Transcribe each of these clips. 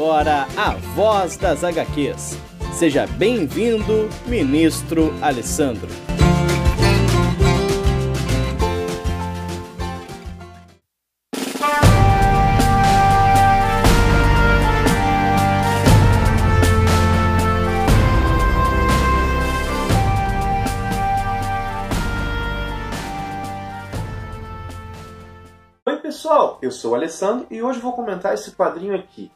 Agora a Voz das HQs. Seja bem-vindo, ministro Alessandro. Oi pessoal, eu sou o Alessandro e hoje vou comentar esse quadrinho aqui,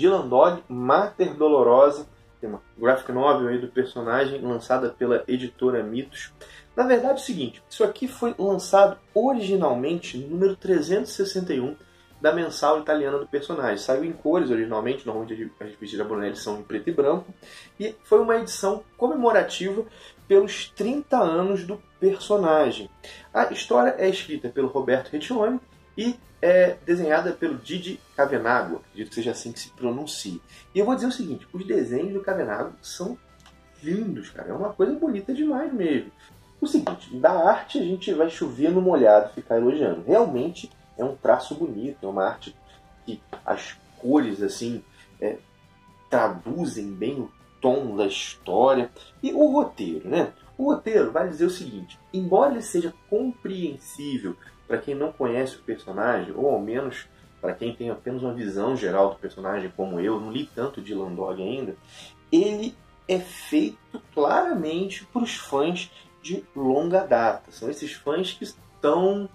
Dylan Dog, Mater Dolorosa, tem uma graphic novel aí do personagem lançada pela editora Mitos. Na verdade é o seguinte, isso aqui foi lançado originalmente no número 361 da mensal italiana do personagem. Saiu em cores originalmente, normalmente as revistas da Brunelli são em preto e branco, e foi uma edição comemorativa pelos 30 anos do personagem. A história é escrita pelo Roberto Rettione e é desenhada pelo Didi Cavenago, acredito que seja assim que se pronuncia. E eu vou dizer o seguinte, os desenhos do Cavenago são lindos, cara, é uma coisa bonita demais mesmo. O seguinte, da arte a gente vai chover no molhado ficar elogiando. Realmente é um traço bonito, é uma arte que as cores assim é, traduzem bem o tom da história e o roteiro, né? O roteiro vai dizer o seguinte: embora ele seja compreensível para quem não conhece o personagem, ou ao menos para quem tem apenas uma visão geral do personagem, como eu, não li tanto de Landog ainda, ele é feito claramente para os fãs de longa data. São esses fãs que estão,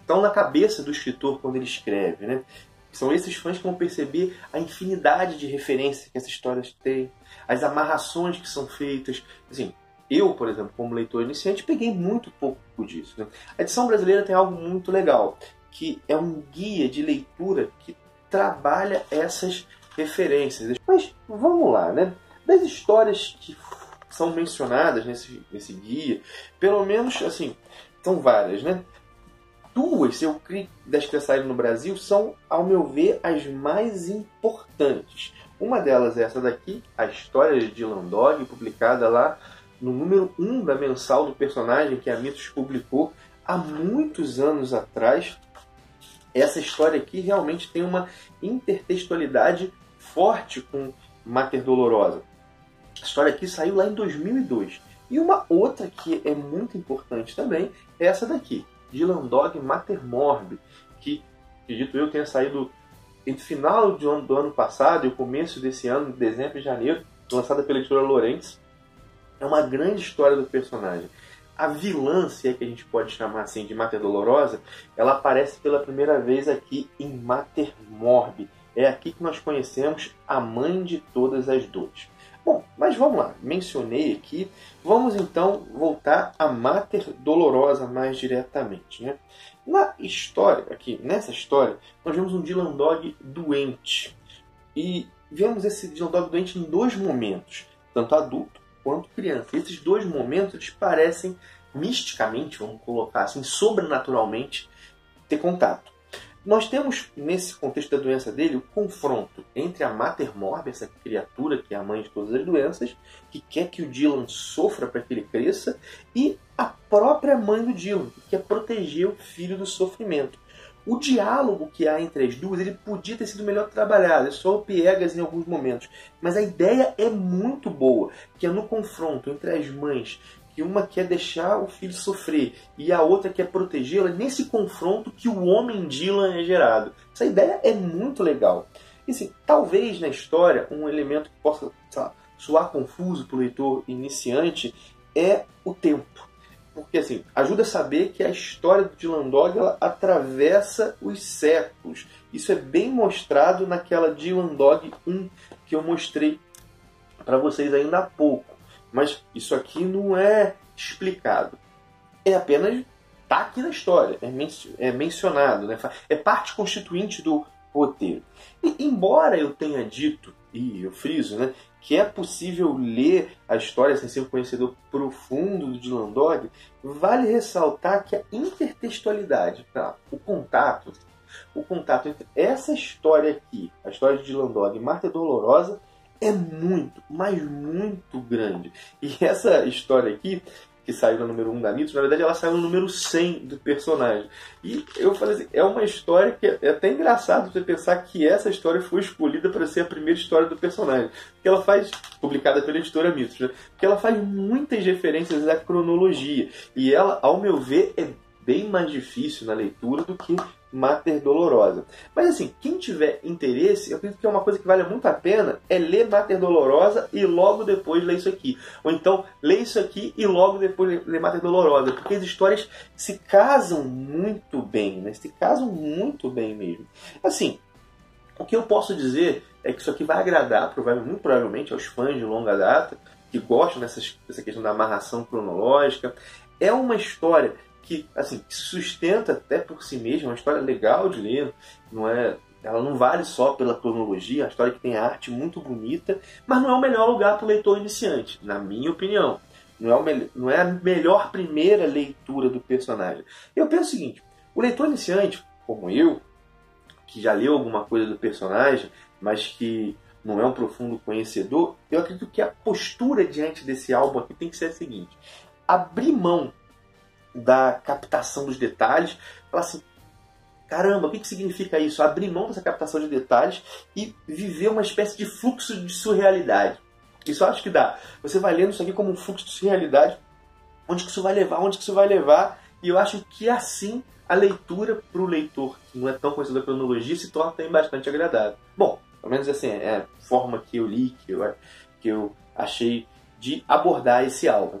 estão na cabeça do escritor quando ele escreve. Né? São esses fãs que vão perceber a infinidade de referências que essas histórias têm, as amarrações que são feitas. Assim, eu, por exemplo, como leitor iniciante, peguei muito pouco disso. Né? A edição brasileira tem algo muito legal, que é um guia de leitura que trabalha essas referências. Mas vamos lá, né? Das histórias que são mencionadas nesse, nesse guia, pelo menos, assim, são várias, né? Duas, eu das que saíram no Brasil, são, ao meu ver, as mais importantes. Uma delas é essa daqui, a história de Dylan Dog, publicada lá no número 1 um da mensal do personagem que a Mitos publicou há muitos anos atrás. Essa história aqui realmente tem uma intertextualidade forte com Mater Dolorosa. A história aqui saiu lá em 2002. E uma outra que é muito importante também é essa daqui, Dylan Dog Mater Morb, que acredito eu tenha saído entre final do ano, do ano passado e o começo desse ano, dezembro e janeiro, lançada pela editora Lorentz. É uma grande história do personagem. A vilã, se é que a gente pode chamar assim de Mater Dolorosa, ela aparece pela primeira vez aqui em Mater Morbi. É aqui que nós conhecemos a mãe de todas as dores. Bom, mas vamos lá, mencionei aqui. Vamos então voltar a Mater Dolorosa mais diretamente. Né? Na história, aqui, nessa história, nós vemos um Dylan Dog doente. E vemos esse Dylan Dog doente em dois momentos, tanto adulto quanto criança. Esses dois momentos parecem misticamente, vamos colocar assim, sobrenaturalmente, ter contato. Nós temos, nesse contexto da doença dele, o confronto entre a Mater Morb, essa criatura que é a mãe de todas as doenças, que quer que o Dylan sofra para que ele cresça, e a própria mãe do Dylan, que quer proteger o filho do sofrimento. O diálogo que há entre as duas ele podia ter sido melhor trabalhado, é só piegas em alguns momentos, mas a ideia é muito boa, que é no confronto entre as mães, que uma quer deixar o filho sofrer e a outra quer protegê-la, nesse confronto que o homem Dylan é gerado. Essa ideia é muito legal. E assim, talvez na história um elemento que possa lá, soar confuso para o leitor iniciante é o tempo porque assim, ajuda a saber que a história do Dylan Dog ela atravessa os séculos. Isso é bem mostrado naquela Dylan Dog 1 que eu mostrei para vocês ainda há pouco. Mas isso aqui não é explicado. É apenas tá aqui na história, é, men é mencionado, né? é parte constituinte do roteiro. E, embora eu tenha dito, e eu friso, né, que é possível ler a história sem ser um conhecedor profundo do Dylan Dog, vale ressaltar que a intertextualidade, tá? o contato, o contato entre essa história aqui, a história de Dylan Dog e Marta Dolorosa, é muito, mas muito grande. E essa história aqui que saiu no número 1 da Mitos, na verdade ela saiu no número 100 do personagem. E eu falei assim, é uma história que é até engraçado você pensar que essa história foi escolhida para ser a primeira história do personagem. Porque ela faz, publicada pela editora Mitos, né? porque ela faz muitas referências à cronologia. E ela, ao meu ver, é bem mais difícil na leitura do que Mater Dolorosa. Mas assim, quem tiver interesse, eu acredito que é uma coisa que vale muito a pena é ler Mater Dolorosa e logo depois ler isso aqui. Ou então, ler isso aqui e logo depois ler Mater Dolorosa. Porque as histórias se casam muito bem, né? Se casam muito bem mesmo. Assim, o que eu posso dizer é que isso aqui vai agradar, muito provavelmente, aos fãs de longa data, que gostam dessa questão da amarração cronológica. É uma história que assim sustenta até por si mesma, é uma história legal de ler, não é? Ela não vale só pela cronologia, é uma história que tem arte muito bonita, mas não é o melhor lugar para o leitor iniciante, na minha opinião. Não é, o não é a melhor primeira leitura do personagem. Eu penso o seguinte: o leitor iniciante, como eu, que já leu alguma coisa do personagem, mas que não é um profundo conhecedor, eu acredito que a postura diante desse álbum aqui tem que ser a seguinte: abrir mão da captação dos detalhes. Falar assim, caramba, o que, que significa isso? Abrir mão dessa captação de detalhes e viver uma espécie de fluxo de surrealidade. Isso eu acho que dá. Você vai lendo isso aqui como um fluxo de surrealidade. Onde que isso vai levar? Onde que isso vai levar? E eu acho que assim a leitura para o leitor que não é tão conhecido da cronologia se torna também bastante agradável. Bom, pelo menos assim, é a forma que eu li, que eu, que eu achei de abordar esse álbum.